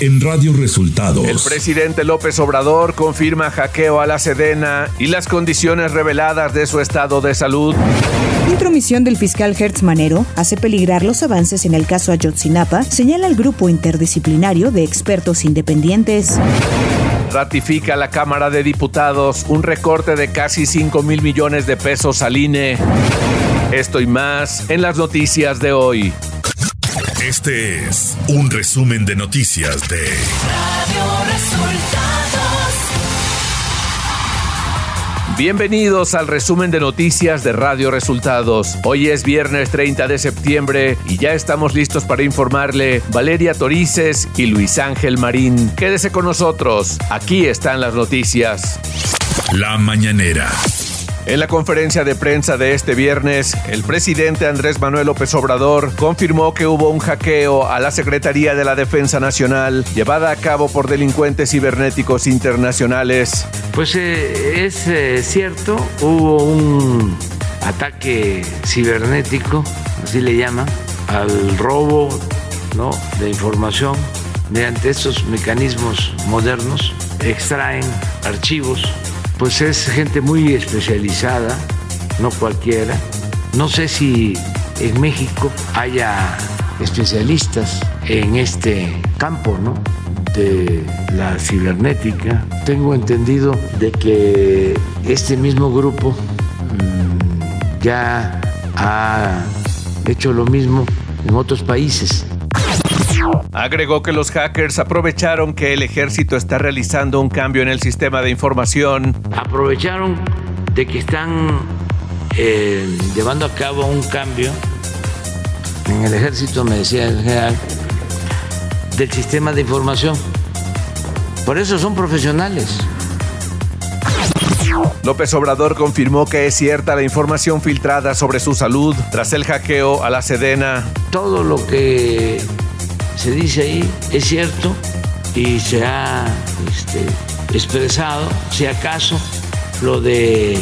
en Radio Resultados. El presidente López Obrador confirma hackeo a la Sedena y las condiciones reveladas de su estado de salud. Intromisión del fiscal Hertz Manero hace peligrar los avances en el caso Ayotzinapa, señala el grupo interdisciplinario de expertos independientes. Ratifica la Cámara de Diputados un recorte de casi 5 mil millones de pesos al INE. Esto y más en las noticias de hoy. Este es un resumen de noticias de Radio Resultados. Bienvenidos al resumen de noticias de Radio Resultados. Hoy es viernes 30 de septiembre y ya estamos listos para informarle Valeria Torices y Luis Ángel Marín. Quédese con nosotros, aquí están las noticias. La mañanera. En la conferencia de prensa de este viernes, el presidente Andrés Manuel López Obrador confirmó que hubo un hackeo a la Secretaría de la Defensa Nacional llevada a cabo por delincuentes cibernéticos internacionales. Pues eh, es eh, cierto, hubo un ataque cibernético, así le llaman, al robo ¿no? de información mediante estos mecanismos modernos, extraen archivos pues es gente muy especializada, no cualquiera. No sé si en México haya especialistas en este campo, ¿no? de la cibernética. Tengo entendido de que este mismo grupo mm, ya ha hecho lo mismo en otros países. Agregó que los hackers aprovecharon que el ejército está realizando un cambio en el sistema de información. Aprovecharon de que están eh, llevando a cabo un cambio en el ejército, me decía el general, del sistema de información. Por eso son profesionales. López Obrador confirmó que es cierta la información filtrada sobre su salud tras el hackeo a la Sedena. Todo lo que se dice ahí es cierto y se ha este, expresado, si acaso, lo de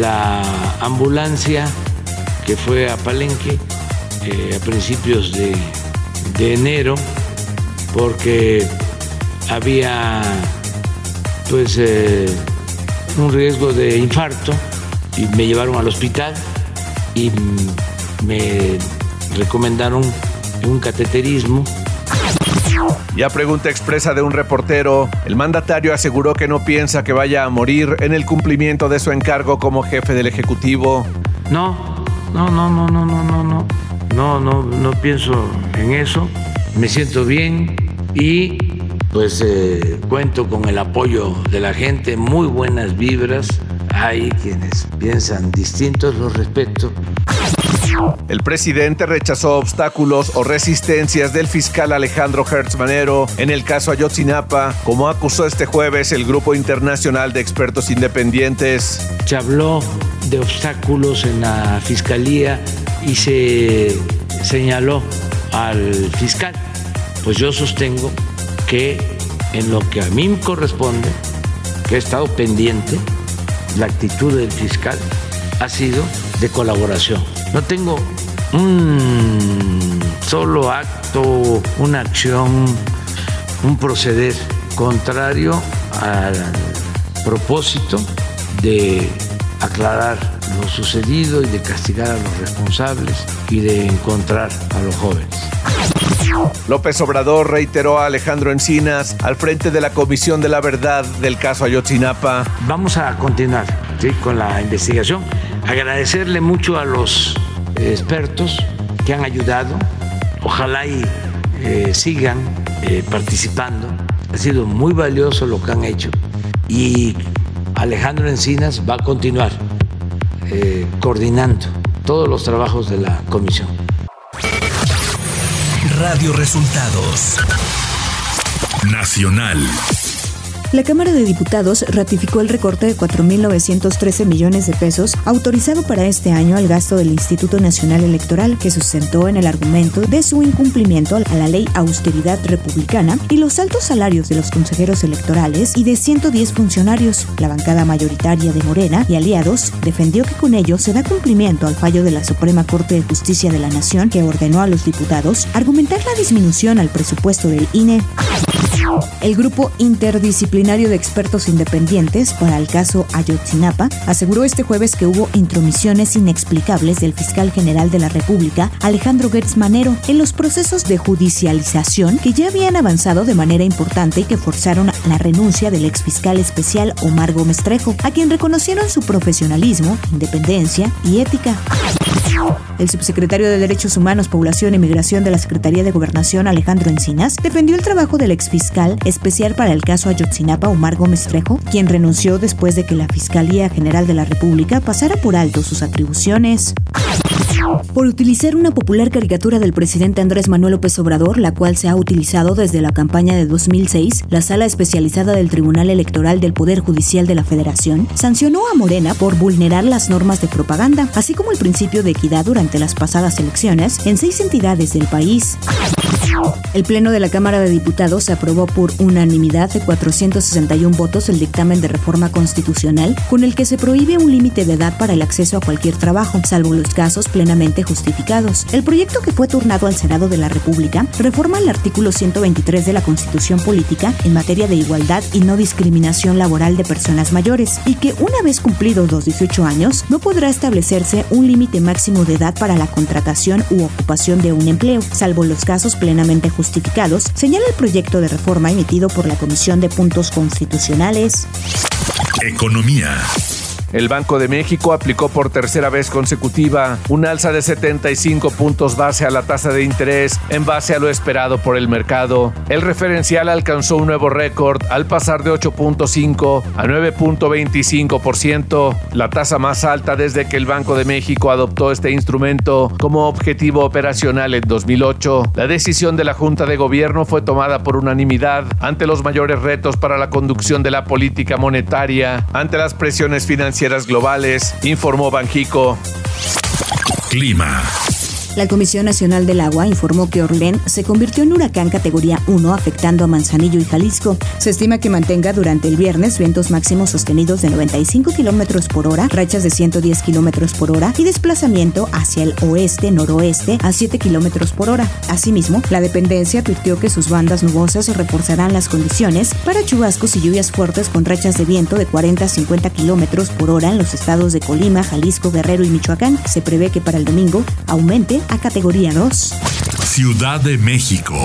la ambulancia que fue a Palenque eh, a principios de, enero, porque había pues eh, un riesgo de infarto y me llevaron al hospital y me recomendaron un cateterismo. Y a pregunta expresa de un reportero, el mandatario aseguró que no piensa que vaya a morir en el cumplimiento de su encargo como jefe del Ejecutivo. No, no, no, no, no, no, no, no, no, no, no pienso en eso. Me siento bien y pues eh, cuento con el apoyo de la gente, muy buenas vibras. Hay quienes piensan distintos, los respeto. El presidente rechazó obstáculos o resistencias del fiscal Alejandro Hertz Manero en el caso Ayotzinapa, como acusó este jueves el Grupo Internacional de Expertos Independientes. Se habló de obstáculos en la fiscalía y se señaló al fiscal. Pues yo sostengo que en lo que a mí me corresponde, que he estado pendiente, la actitud del fiscal ha sido de colaboración. No tengo un solo acto, una acción, un proceder contrario al propósito de aclarar lo sucedido y de castigar a los responsables y de encontrar a los jóvenes. López Obrador reiteró a Alejandro Encinas al frente de la Comisión de la Verdad del caso Ayotzinapa. Vamos a continuar con la investigación. Agradecerle mucho a los expertos que han ayudado. Ojalá y eh, sigan eh, participando. Ha sido muy valioso lo que han hecho. Y Alejandro Encinas va a continuar eh, coordinando todos los trabajos de la comisión. Radio Resultados Nacional. La Cámara de Diputados ratificó el recorte de 4.913 millones de pesos autorizado para este año al gasto del Instituto Nacional Electoral, que sustentó en el argumento de su incumplimiento a la ley austeridad republicana y los altos salarios de los consejeros electorales y de 110 funcionarios. La bancada mayoritaria de Morena y aliados defendió que con ello se da cumplimiento al fallo de la Suprema Corte de Justicia de la Nación que ordenó a los diputados argumentar la disminución al presupuesto del INE. El grupo interdisciplinario de expertos independientes para el caso Ayotzinapa aseguró este jueves que hubo intromisiones inexplicables del fiscal general de la República, Alejandro Gertz Manero, en los procesos de judicialización que ya habían avanzado de manera importante y que forzaron la renuncia del exfiscal especial Omar Gómez Trejo, a quien reconocieron su profesionalismo, independencia y ética. El subsecretario de Derechos Humanos, Población y Migración de la Secretaría de Gobernación, Alejandro Encinas, defendió el trabajo del exfiscal especial para el caso Ayotzinapa, Omar Gómez Trejo, quien renunció después de que la Fiscalía General de la República pasara por alto sus atribuciones por utilizar una popular caricatura del presidente Andrés Manuel López Obrador, la cual se ha utilizado desde la campaña de 2006, la sala especializada del Tribunal Electoral del Poder Judicial de la Federación sancionó a Morena por vulnerar las normas de propaganda, así como el principio de equidad durante las pasadas elecciones en seis entidades del país. El Pleno de la Cámara de Diputados aprobó por unanimidad de 461 votos el dictamen de reforma constitucional con el que se prohíbe un límite de edad para el acceso a cualquier trabajo, salvo los casos plenamente justificados. El proyecto que fue turnado al Senado de la República reforma el artículo 123 de la Constitución Política en materia de igualdad y no discriminación laboral de personas mayores y que una vez cumplidos los 18 años no podrá establecerse un límite máximo de edad para la contratación u ocupación de un empleo, salvo los casos plenamente justificados, señala el proyecto de reforma emitido por la Comisión de Puntos Constitucionales. Economía. El Banco de México aplicó por tercera vez consecutiva un alza de 75 puntos base a la tasa de interés en base a lo esperado por el mercado. El referencial alcanzó un nuevo récord al pasar de 8.5 a 9.25%, la tasa más alta desde que el Banco de México adoptó este instrumento como objetivo operacional en 2008. La decisión de la Junta de Gobierno fue tomada por unanimidad ante los mayores retos para la conducción de la política monetaria, ante las presiones financieras globales, informó Banjico. Clima. La Comisión Nacional del Agua informó que Orlén se convirtió en huracán categoría 1 afectando a Manzanillo y Jalisco. Se estima que mantenga durante el viernes vientos máximos sostenidos de 95 kilómetros por hora, rachas de 110 kilómetros por hora y desplazamiento hacia el oeste-noroeste a 7 kilómetros por hora. Asimismo, la dependencia advirtió que sus bandas nubosas reforzarán las condiciones para chubascos y lluvias fuertes con rachas de viento de 40 a 50 kilómetros por hora en los estados de Colima, Jalisco, Guerrero y Michoacán. Se prevé que para el domingo aumente a categoría 2. Ciudad de México.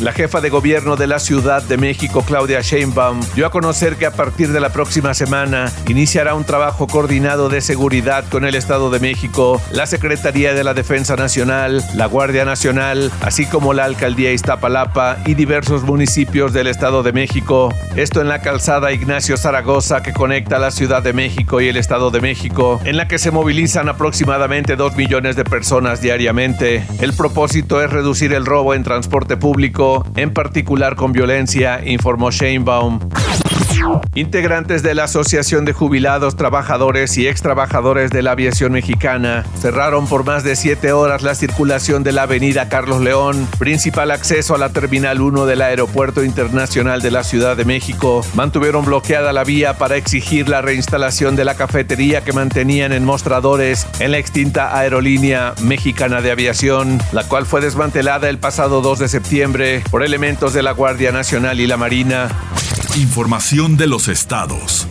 La jefa de gobierno de la Ciudad de México, Claudia Sheinbaum, dio a conocer que a partir de la próxima semana iniciará un trabajo coordinado de seguridad con el Estado de México, la Secretaría de la Defensa Nacional, la Guardia Nacional, así como la Alcaldía Iztapalapa y diversos municipios del Estado de México. Esto en la calzada Ignacio Zaragoza que conecta la Ciudad de México y el Estado de México, en la que se movilizan aproximadamente 2 millones de personas diariamente. El propósito es reducir el robo en transporte público en particular con violencia, informó Sheinbaum. Integrantes de la Asociación de Jubilados, Trabajadores y Extrabajadores de la Aviación Mexicana cerraron por más de siete horas la circulación de la avenida Carlos León, principal acceso a la Terminal 1 del Aeropuerto Internacional de la Ciudad de México. Mantuvieron bloqueada la vía para exigir la reinstalación de la cafetería que mantenían en mostradores en la extinta aerolínea mexicana de aviación, la cual fue desmantelada el pasado 2 de septiembre por elementos de la Guardia Nacional y la Marina. Información de los estados.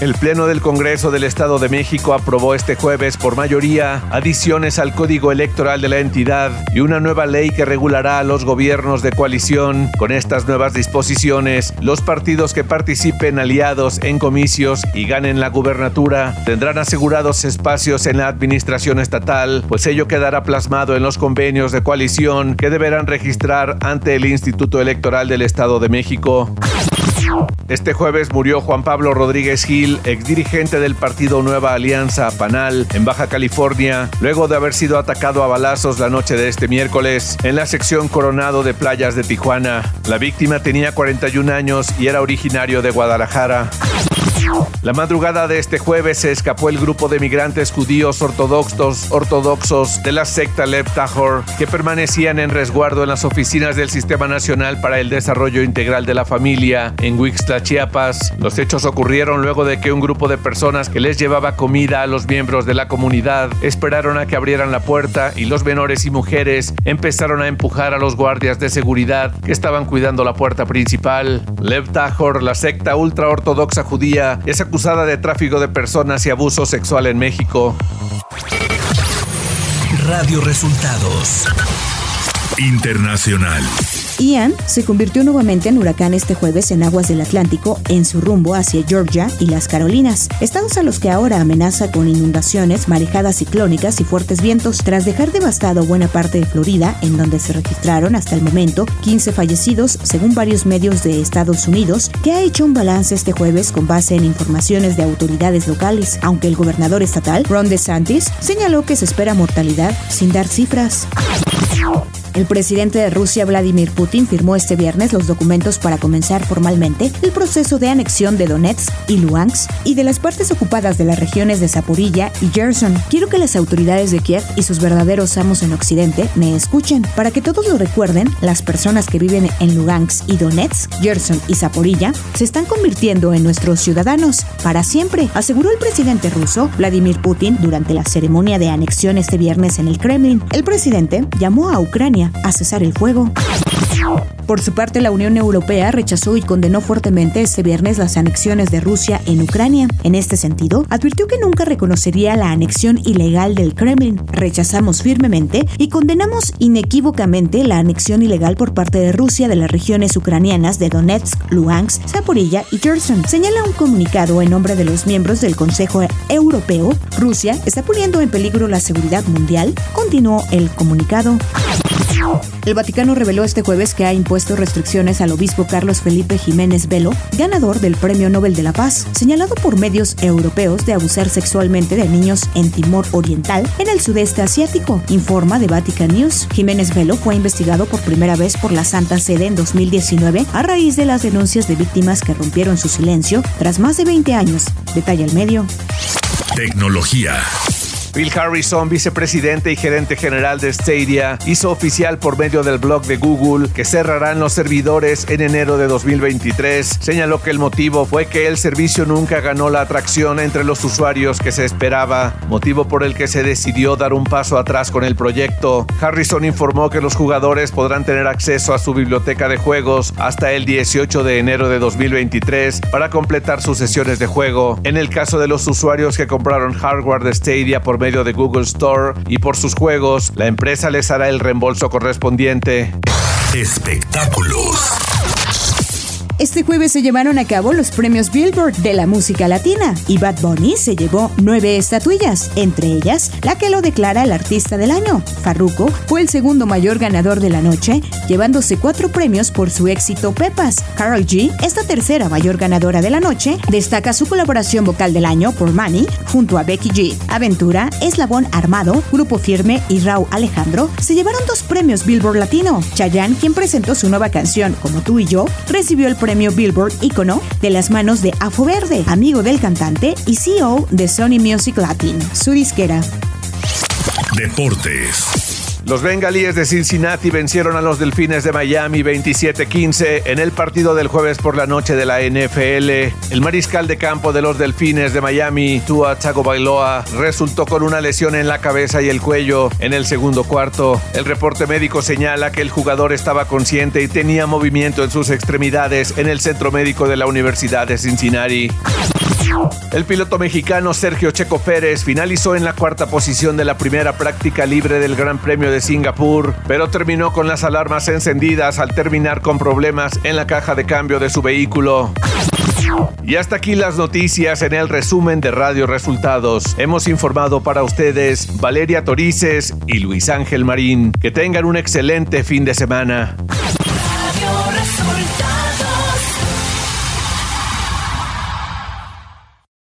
El Pleno del Congreso del Estado de México aprobó este jueves por mayoría adiciones al Código Electoral de la entidad y una nueva ley que regulará a los gobiernos de coalición. Con estas nuevas disposiciones, los partidos que participen aliados en comicios y ganen la gubernatura tendrán asegurados espacios en la administración estatal, pues ello quedará plasmado en los convenios de coalición que deberán registrar ante el Instituto Electoral del Estado de México. Este jueves murió Juan Pablo Rodríguez Gil, exdirigente del partido Nueva Alianza Panal en Baja California, luego de haber sido atacado a balazos la noche de este miércoles en la sección Coronado de Playas de Tijuana. La víctima tenía 41 años y era originario de Guadalajara. La madrugada de este jueves se escapó el grupo de migrantes judíos ortodoxos, ortodoxos de la secta Lev Tahor que permanecían en resguardo en las oficinas del Sistema Nacional para el Desarrollo Integral de la Familia en Huixtla, Chiapas. Los hechos ocurrieron luego de que un grupo de personas que les llevaba comida a los miembros de la comunidad esperaron a que abrieran la puerta y los menores y mujeres empezaron a empujar a los guardias de seguridad que estaban cuidando la puerta principal. Lev Tahor, la secta ultra ortodoxa judía, es acusada de tráfico de personas y abuso sexual en México. Radio Resultados Internacional. Ian se convirtió nuevamente en huracán este jueves en aguas del Atlántico en su rumbo hacia Georgia y las Carolinas, estados a los que ahora amenaza con inundaciones, marejadas ciclónicas y fuertes vientos tras dejar devastado buena parte de Florida, en donde se registraron hasta el momento 15 fallecidos, según varios medios de Estados Unidos, que ha hecho un balance este jueves con base en informaciones de autoridades locales, aunque el gobernador estatal, Ron DeSantis, señaló que se espera mortalidad sin dar cifras. El presidente de Rusia, Vladimir Putin, firmó este viernes los documentos para comenzar formalmente el proceso de anexión de Donetsk y Luhansk y de las partes ocupadas de las regiones de Zaporilla y Gerson. Quiero que las autoridades de Kiev y sus verdaderos amos en Occidente me escuchen. Para que todos lo recuerden, las personas que viven en Luhansk y Donetsk, Gerson y Zaporilla se están convirtiendo en nuestros ciudadanos para siempre, aseguró el presidente ruso, Vladimir Putin, durante la ceremonia de anexión este viernes en el Kremlin. El presidente llamó a Ucrania a cesar el fuego. Por su parte, la Unión Europea rechazó y condenó fuertemente este viernes las anexiones de Rusia en Ucrania. En este sentido, advirtió que nunca reconocería la anexión ilegal del Kremlin. Rechazamos firmemente y condenamos inequívocamente la anexión ilegal por parte de Rusia de las regiones ucranianas de Donetsk, Luhansk, Zaporilla y Kherson. Señala un comunicado en nombre de los miembros del Consejo Europeo. Rusia está poniendo en peligro la seguridad mundial, continuó el comunicado. El Vaticano reveló este jueves que ha impuesto restricciones al obispo Carlos Felipe Jiménez Velo, ganador del Premio Nobel de la Paz, señalado por medios europeos de abusar sexualmente de niños en Timor Oriental, en el sudeste asiático, informa de Vatican News. Jiménez Velo fue investigado por primera vez por la Santa Sede en 2019 a raíz de las denuncias de víctimas que rompieron su silencio tras más de 20 años. Detalla el medio. Tecnología. Bill Harrison, vicepresidente y gerente general de Stadia, hizo oficial por medio del blog de Google que cerrarán los servidores en enero de 2023. Señaló que el motivo fue que el servicio nunca ganó la atracción entre los usuarios que se esperaba, motivo por el que se decidió dar un paso atrás con el proyecto. Harrison informó que los jugadores podrán tener acceso a su biblioteca de juegos hasta el 18 de enero de 2023 para completar sus sesiones de juego. En el caso de los usuarios que compraron hardware de Stadia por de Google Store y por sus juegos, la empresa les hará el reembolso correspondiente. Espectáculos. Este jueves se llevaron a cabo los premios Billboard de la música latina y Bad Bunny se llevó nueve estatuillas, entre ellas la que lo declara el artista del año. Farruko fue el segundo mayor ganador de la noche, llevándose cuatro premios por su éxito Pepas. Carol G, esta tercera mayor ganadora de la noche, destaca su colaboración vocal del año por Money junto a Becky G. Aventura, Eslabón Armado, Grupo Firme y Raúl Alejandro se llevaron dos premios Billboard Latino. Chayanne, quien presentó su nueva canción Como tú y yo, recibió el premio Billboard Icono de las manos de Afo Verde, amigo del cantante y CEO de Sony Music Latin, su disquera. Deportes. Los bengalíes de Cincinnati vencieron a los Delfines de Miami 27-15 en el partido del jueves por la noche de la NFL. El mariscal de campo de los Delfines de Miami, Tua Tagovailoa, resultó con una lesión en la cabeza y el cuello en el segundo cuarto. El reporte médico señala que el jugador estaba consciente y tenía movimiento en sus extremidades en el centro médico de la Universidad de Cincinnati. El piloto mexicano Sergio Checo Pérez finalizó en la cuarta posición de la primera práctica libre del Gran Premio de Singapur, pero terminó con las alarmas encendidas al terminar con problemas en la caja de cambio de su vehículo. Y hasta aquí las noticias en el resumen de Radio Resultados. Hemos informado para ustedes Valeria Torices y Luis Ángel Marín. Que tengan un excelente fin de semana.